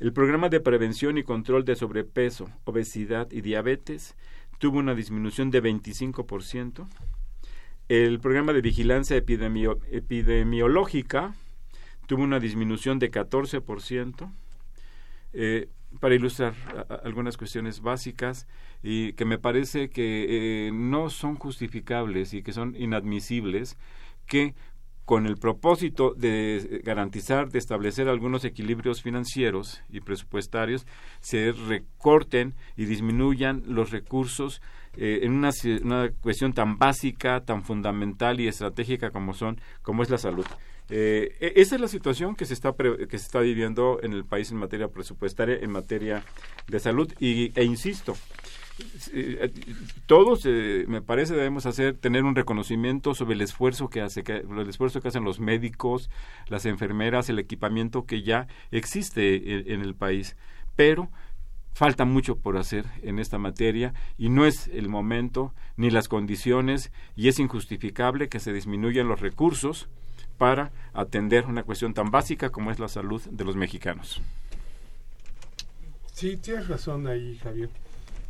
El programa de prevención y control de sobrepeso, obesidad y diabetes tuvo una disminución de 25%. El programa de vigilancia epidemio- epidemiológica tuvo una disminución de 14%. Eh, para ilustrar algunas cuestiones básicas y que me parece que eh, no son justificables y que son inadmisibles que con el propósito de garantizar, de establecer algunos equilibrios financieros y presupuestarios, se recorten y disminuyan los recursos eh, en una, una cuestión tan básica, tan fundamental y estratégica como son, como es la salud. Eh, e- esa es la situación que se está pre- que se está viviendo en el país en materia presupuestaria, en materia de salud y, e insisto, eh, todos eh, me parece debemos hacer tener un reconocimiento sobre el esfuerzo que hace que, el esfuerzo que hacen los médicos las enfermeras el equipamiento que ya existe en, en el país pero falta mucho por hacer en esta materia y no es el momento ni las condiciones y es injustificable que se disminuyan los recursos para atender una cuestión tan básica como es la salud de los mexicanos. Sí, tienes razón ahí, Javier,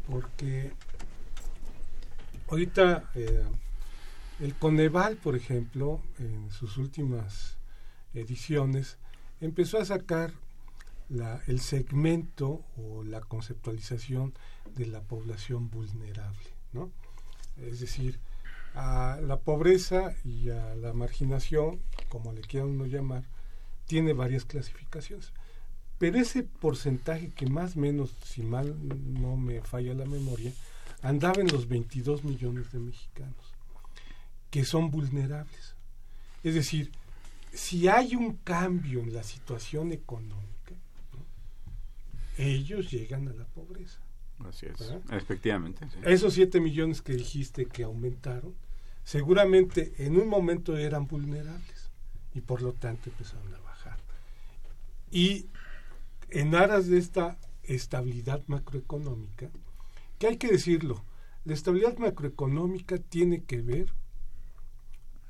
porque ahorita eh, el Coneval, por ejemplo, en sus últimas ediciones, empezó a sacar el segmento o la conceptualización de la población vulnerable, ¿no? Es decir, a la pobreza y a la marginación, como le quiera uno llamar, tiene varias clasificaciones. Pero ese porcentaje que más o menos, si mal no me falla la memoria, andaba en los 22 millones de mexicanos, que son vulnerables. Es decir, si hay un cambio en la situación económica, ¿no? ellos llegan a la pobreza. Así es. ¿Verdad? Efectivamente. sí. Esos 7 millones que dijiste que aumentaron, seguramente en un momento eran vulnerables y por lo tanto empezaron a bajar. Y en aras de esta estabilidad macroeconómica, que hay que decirlo, la estabilidad macroeconómica tiene que ver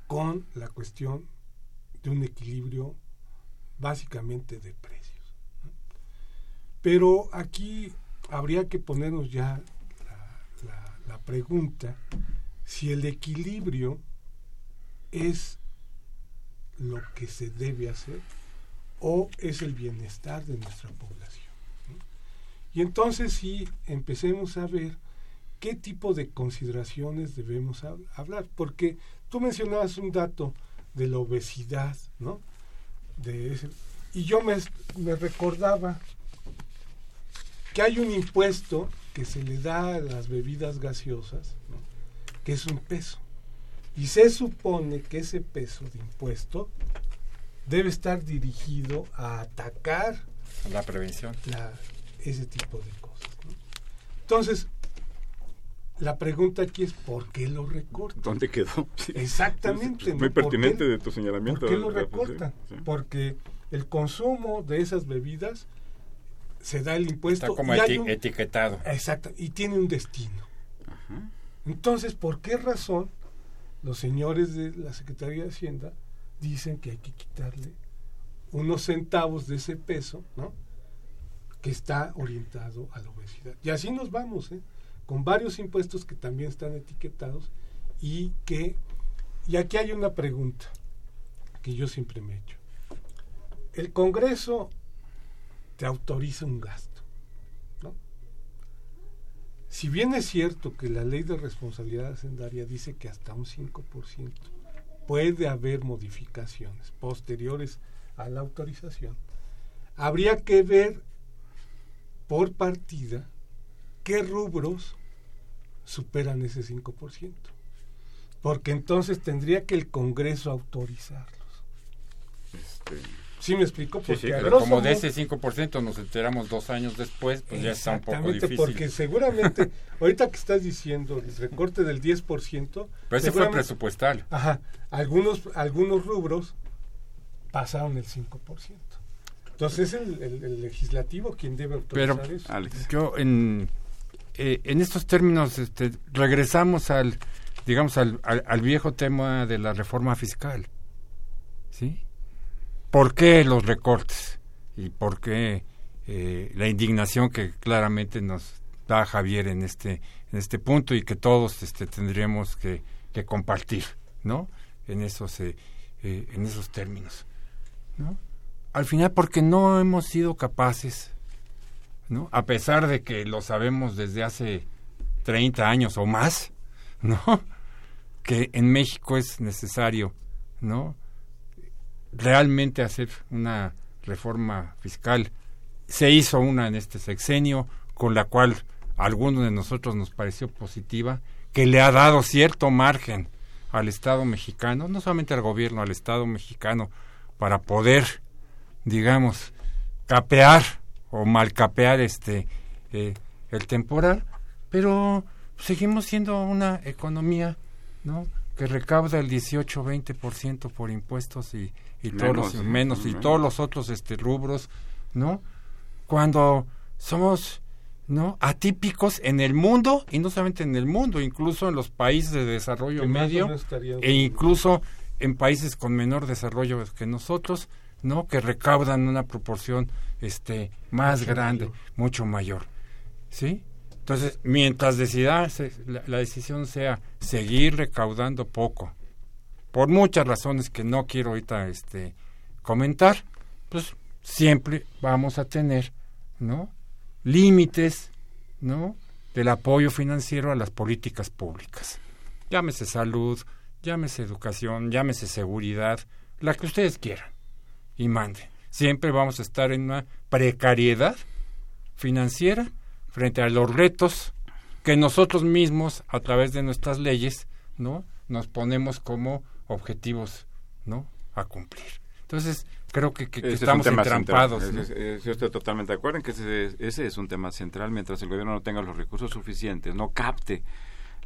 con la cuestión de un equilibrio básicamente de precios. Pero aquí habría que ponernos ya la- la pregunta si el equilibrio es lo que se debe hacer o es el bienestar de nuestra población. Y entonces sí empecemos a ver qué tipo de consideraciones debemos hab- hablar, porque tú mencionabas un dato de la obesidad, ¿no? De y yo me, me recordaba que hay un impuesto que se le da a las bebidas gaseosas, ¿no? que es un peso. Y se supone que ese peso de impuesto debe estar dirigido a atacar La prevención. la- ese tipo de cosas. ¿no? Entonces, la pregunta aquí es ¿por qué lo recortan? ¿Dónde quedó? Sí. Exactamente. Muy ¿Por pertinente qué- de tu señalamiento. ¿Por qué lo recortan? sí. Porque el consumo de esas bebidas se da el impuesto Está como y hay eti- un- etiquetado. Exacto, y tiene un destino. Entonces, ¿por qué razón los señores de la Secretaría de Hacienda dicen que hay que quitarle unos centavos de ese peso, ¿no? Que está orientado a la obesidad. Y así nos vamos, ¿eh? Con varios impuestos que también están etiquetados y que... Y aquí hay una pregunta que yo siempre me he hecho. El Congreso te autoriza un gasto, ¿no? Si bien es cierto que la ley de responsabilidad hacendaria dice que hasta un 5% puede haber modificaciones posteriores a la autorización, habría que ver por partida qué rubros superan ese 5%. Porque entonces tendría que el Congreso autorizarlos. Este, ¿Sí me explico? Porque sí, pero como de ese 5% nos enteramos dos años después, pues ya está un poco Exactamente, difícil. porque seguramente, ahorita que estás diciendo el recorte del 10%, Pero ese fue presupuestal. Ajá, algunos, algunos rubros pasaron el 5%. Entonces es el, el- el legislativo quien debe autorizar Pero- eso. Alex. Yo en, eh, en estos términos este, regresamos al digamos, al, al, al viejo tema de la reforma fiscal. ¿Por qué los recortes? ¿Y por qué eh, la indignación que claramente nos da Javier en este, en este punto y que todos este, tendríamos que, que compartir, ¿no? En esos, eh, eh, en esos términos, ¿no? Al final, porque no hemos sido capaces, ¿no? A pesar de que lo sabemos desde hace 30 años o más, ¿no? Que en México es necesario, ¿no? Realmente hacer una reforma fiscal. Se hizo una en este sexenio, con la cual a algunos de nosotros nos pareció positiva, que le ha dado cierto margen al Estado mexicano, no solamente al gobierno, al Estado mexicano, para poder, digamos, capear o malcapear este eh, el temporal, pero seguimos siendo una economía, ¿no? que recauda el 18-20% por impuestos y, y Menos, todos los ¿eh? menos y Menos. todos los otros este rubros, ¿no? Cuando somos ¿no? atípicos en el mundo y no solamente en el mundo, incluso en los países de desarrollo medio e incluso en países con menor desarrollo que nosotros, ¿no? Que recaudan una proporción este más Mucho grande, mayor. mucho mayor. ¿Sí? Entonces, mientras decida, la, la decisión sea seguir recaudando poco, por muchas razones que no quiero ahorita este, comentar, pues siempre vamos a tener, ¿no? Límites, ¿no? Del apoyo financiero a las políticas públicas. Llámese salud, llámese educación, llámese seguridad, la que ustedes quieran y manden. Siempre vamos a estar en una precariedad financiera frente a los retos que nosotros mismos a través de nuestras leyes no nos ponemos como objetivos no a cumplir. Entonces creo que, es estamos tema entrampados yo estoy totalmente de acuerdo en que ese, ese es un tema central. Mientras el gobierno no tenga los recursos suficientes, no capte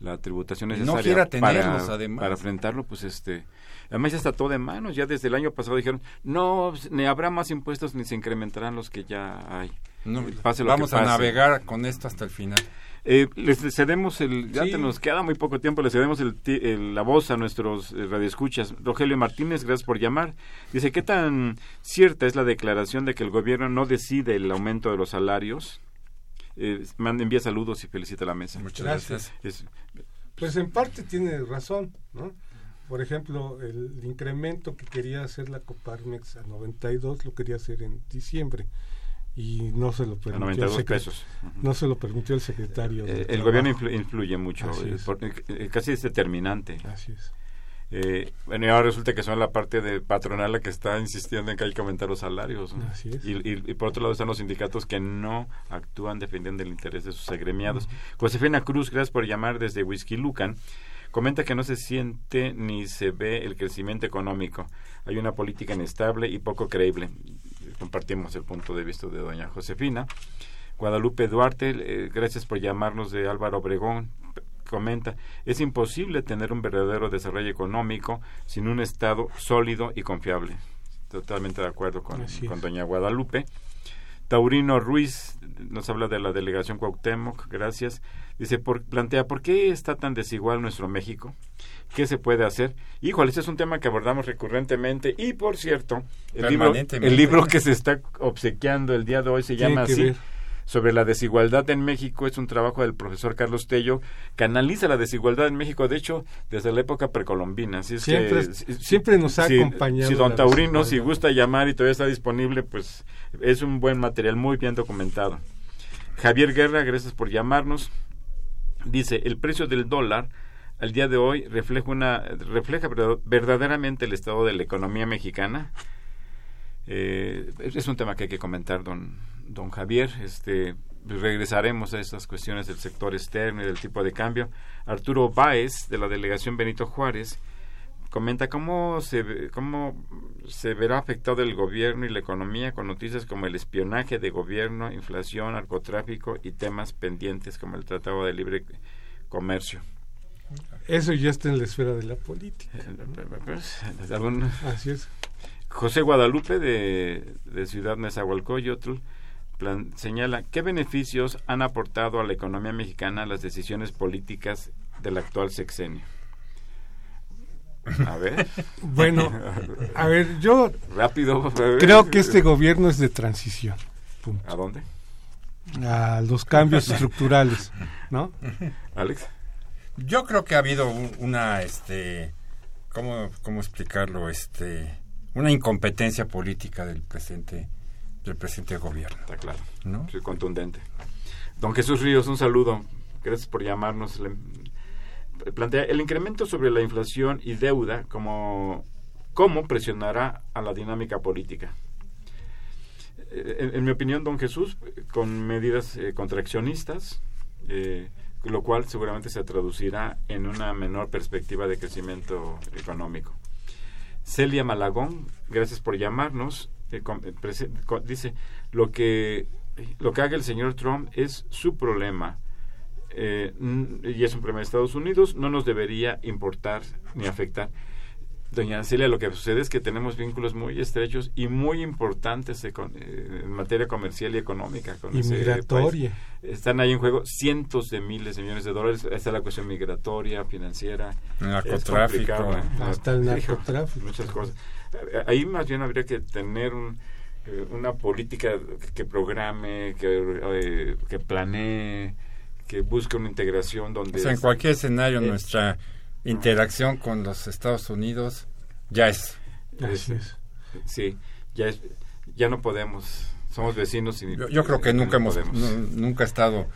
la tributación no necesaria quiera tenerlos, para, además. para enfrentarlo, pues este, además ya está todo de manos, ya desde el año pasado dijeron, no, pues, ni habrá más impuestos ni se incrementarán los que ya hay. No, Pase lo vamos que a navegar con esto hasta el final Eh, les cedemos el, ya Sí. te nos queda muy poco tiempo, le cedemos el, ti- el- la voz a nuestros eh, radioescuchas. Rogelio Martínez, gracias por llamar. Dice, ¿qué tan cierta es la declaración de que el gobierno no decide el aumento de los salarios? Eh, manda, envía saludos y felicita a la mesa. muchas Gracias. gracias, Es- Pues en parte tiene razón, ¿no? Por ejemplo, el incremento que quería hacer la Coparmex a 92 lo quería hacer en diciembre y no se lo permitió. el 92 secre- pesos. Ujú. No se lo permitió el secretario. Eh, el gobierno influ- influye mucho, eh, es. por- eh, casi es determinante. Así es. Eh, bueno, y ahora resulta que son la parte de patronal la que está insistiendo en que hay que aumentar los salarios. ¿no? Así es. Y, y- y por otro lado están los sindicatos que no actúan defendiendo el interés de sus agremiados. Josefina Cruz, gracias por llamar desde Whisky Lucan. Comenta que no se siente ni se ve el crecimiento económico. Hay una política inestable y poco creíble. Compartimos el punto de vista de doña Josefina. Guadalupe Duarte, eh, gracias por llamarnos de Álvaro Obregón. Comenta, es imposible tener un verdadero desarrollo económico sin un Estado sólido y confiable. Totalmente de acuerdo con, con doña Guadalupe. Taurino Ruiz nos habla de la delegación Cuauhtémoc, gracias. Dice, por, plantea, ¿por qué está tan desigual nuestro México? ¿Qué se puede hacer? Híjole, ese es un tema que abordamos recurrentemente. Y por cierto, el libro, Permanentemente. el libro que se está obsequiando el día de hoy se llama así, ver. Sobre la desigualdad en México. Es un trabajo del profesor Carlos Tello que analiza la desigualdad en México, de hecho, desde la época precolombina. Así es Siempre que, si- siempre nos ha si- acompañado Si don Taurino, si gusta llamar y todavía está disponible, pues es un buen material, muy bien documentado. Javier Guerra, gracias por llamarnos. Dice, el precio del dólar al día de hoy refleja, una, refleja verda- verdaderamente el estado de la economía mexicana. Eh, es un tema que hay que comentar, don, don Javier. Este, regresaremos a estas cuestiones del sector externo y del tipo de cambio. Arturo Báez, de la delegación Benito Juárez, comenta cómo se, cómo se verá afectado el gobierno y la economía con noticias como el espionaje de gobierno, inflación, narcotráfico y temas pendientes como el Tratado de Libre Comercio. Eso ya está en la esfera de la política. Pues, algún- Así es. José Guadalupe de, de Ciudad Nezahualcóyotl plan- señala qué beneficios han aportado a la economía mexicana las decisiones políticas del actual sexenio. A ver. Bueno, a ver, yo Rápido. ver. creo que este gobierno es de transición. Punto. ¿A dónde? A los cambios estructurales, ¿no? Alex. Yo creo que ha habido un- una, este, ¿cómo, cómo explicarlo? Este, una incompetencia política del presente, del presente gobierno. Está claro. ¿No? Sí, contundente. Don Jesús Ríos, un saludo. Gracias por llamarnos. Le- plantea el incremento sobre la inflación y deuda como cómo presionará a la dinámica política. Eh, En, en mi opinión, don Jesús, con medidas eh, contraccionistas, eh, lo cual seguramente se traducirá en una menor perspectiva de crecimiento económico. Celia Malagón, gracias por llamarnos. eh, eh, dice, lo que, lo que haga el señor Trump es su problema. eh, y es un problema de Estados Unidos, no nos debería importar ni afectar. Doña Celia, lo que sucede es que tenemos vínculos muy estrechos y muy importantes econ- eh, en materia comercial y económica. Con Y ese migratoria. país. Están ahí en juego cientos de miles de millones de dólares. Está la cuestión migratoria, financiera. Narcotráfico. ¿eh? Hasta el narcotráfico. Muchas cosas. Ahí más bien habría que tener un, eh, una política que programe, que, eh, que planee, que busque una integración donde... O sea, en cualquier escenario Eh, nuestra interacción con los Estados Unidos ya es. Es. Sí, ya, es- ya no podemos. Somos vecinos y... Yo, yo creo que no nunca hemos, nunca ha estado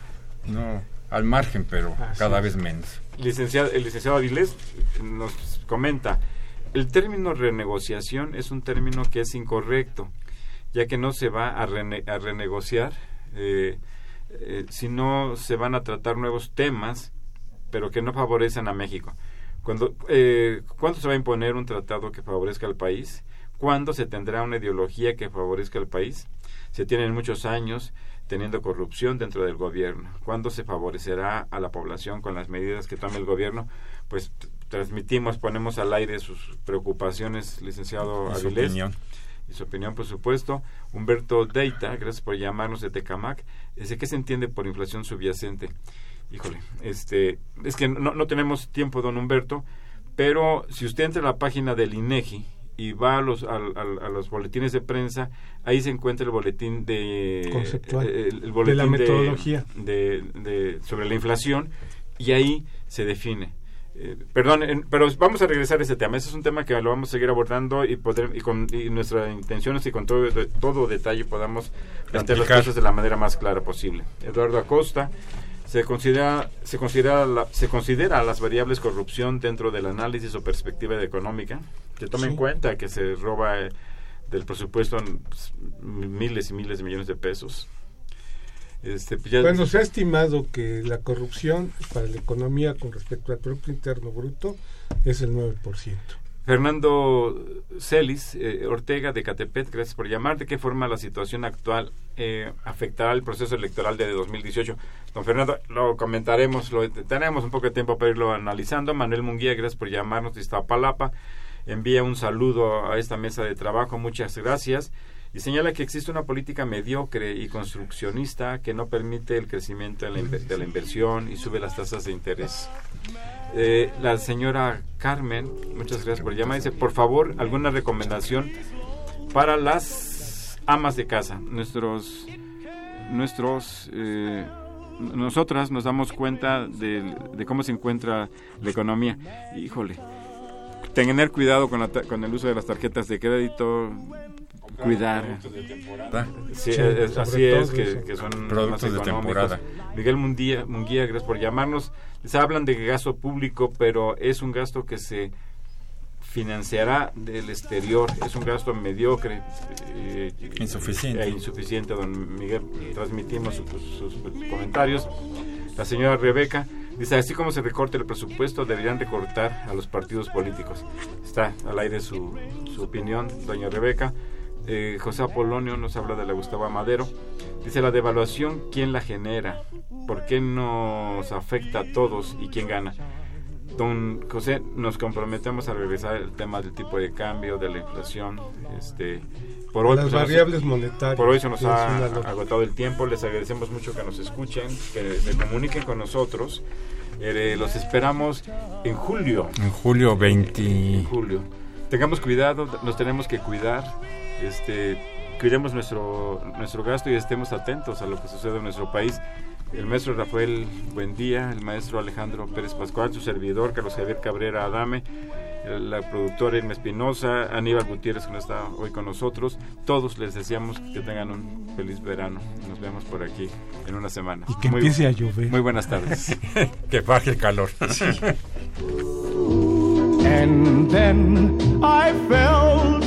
no, al margen, pero Así cada es. vez menos. Licenciado, el licenciado Avilés nos comenta, el término renegociación es un término que es incorrecto, ya que no se va a, rene- a renegociar, eh, eh, sino se van a tratar nuevos temas, pero que no favorecen a México. Cuando, eh, ¿Cuándo se va a imponer un tratado que favorezca al país? ¿Cuándo se tendrá una ideología que favorezca al país? Se tienen muchos años teniendo corrupción dentro del gobierno. ¿Cuándo se favorecerá a la población con las medidas que tome el gobierno? Pues transmitimos, ponemos al aire sus preocupaciones, licenciado Y su Avilés. opinión. Y su opinión, por supuesto. Humberto Deita, gracias por llamarnos de Tecamac. Dice, ¿qué se entiende por inflación subyacente? Híjole, este, es que no, no tenemos tiempo, don Humberto, pero si usted entra a la página del INEGI y va a los, al- al- a los boletines de prensa, ahí se encuentra el boletín de... Conceptual. eh, el, el De boletín la metodología. de- de- sobre la inflación y ahí se define. Eh, perdón, en- pero vamos a regresar a ese tema. Ese es un tema que lo vamos a seguir abordando y, poder, y, con, y nuestra intención es que con todo, de- todo detalle podamos plantear las cosas de la manera más clara posible. Eduardo Acosta, se considera, se considera, la- se considera las variables corrupción dentro del análisis o perspectiva económica. Se toma en cuenta que se roba eh, del presupuesto pues, miles y miles de millones de pesos. Este, pues Bueno, se ha estimado que la corrupción para la economía con respecto al Producto Interno Bruto es el 9%. Fernando Celis eh, Ortega de Catepet, gracias por llamar. ¿De qué forma la situación actual eh, afectará el proceso electoral de 2018? Don Fernando, lo comentaremos, lo, tenemos un poco de tiempo para irlo analizando. Manuel Munguía, gracias por llamarnos de Iztapalapa. Envía un saludo a esta mesa de trabajo, muchas gracias. Y señala que existe una política mediocre y construccionista que no permite el crecimiento de la, inversión y sube las tasas de interés. Eh, la señora Carmen, muchas gracias por llamar, dice, por favor, alguna recomendación para las amas de casa. Nuestros, nuestros, eh, nosotras nos damos cuenta de, cómo se encuentra la economía. Híjole, tener cuidado con, la con el uso de las tarjetas de crédito, cuidar. ¿verdad? Sí, es- así es, que, que son Productos de temporada. Miguel Munguía, Munguía, gracias por llamarnos. Se hablan de gasto público, pero es un gasto que se financiará del exterior. Es un gasto mediocre. eh, Insuficiente. e insuficiente, don Miguel. Transmitimos sus, sus comentarios. La señora Rebeca dice, así como se recorte el presupuesto, deberían recortar a los partidos políticos. Está al aire su, su opinión, doña Rebeca. Eh, José Apolonio nos habla de la Gustavo Madero. Dice, la devaluación, ¿quién la genera? ¿Por qué nos afecta a todos y quién gana? Don José, nos comprometemos a regresar al tema del tipo de cambio, de la inflación. Este, por hoy, Las pues, se nos- variables monetarias. por hoy se nos ha agotado el tiempo. Les agradecemos mucho que nos escuchen, que se comuniquen con nosotros. Eh, los esperamos en julio. En julio 20. En julio. Tengamos cuidado, nos tenemos que cuidar. Este, cuidemos nuestro, nuestro gasto y estemos atentos a lo que sucede en nuestro país. El maestro Rafael Buendía, el maestro Alejandro Pérez Pascual, su servidor Carlos Javier Cabrera Adame, la productora Irma Espinosa, Aníbal Gutiérrez que no está hoy con nosotros. Todos les deseamos que tengan un feliz verano. Nos vemos por aquí en una semana. Y que empiece a llover. Muy buenas tardes. que baje el calor. And then I felt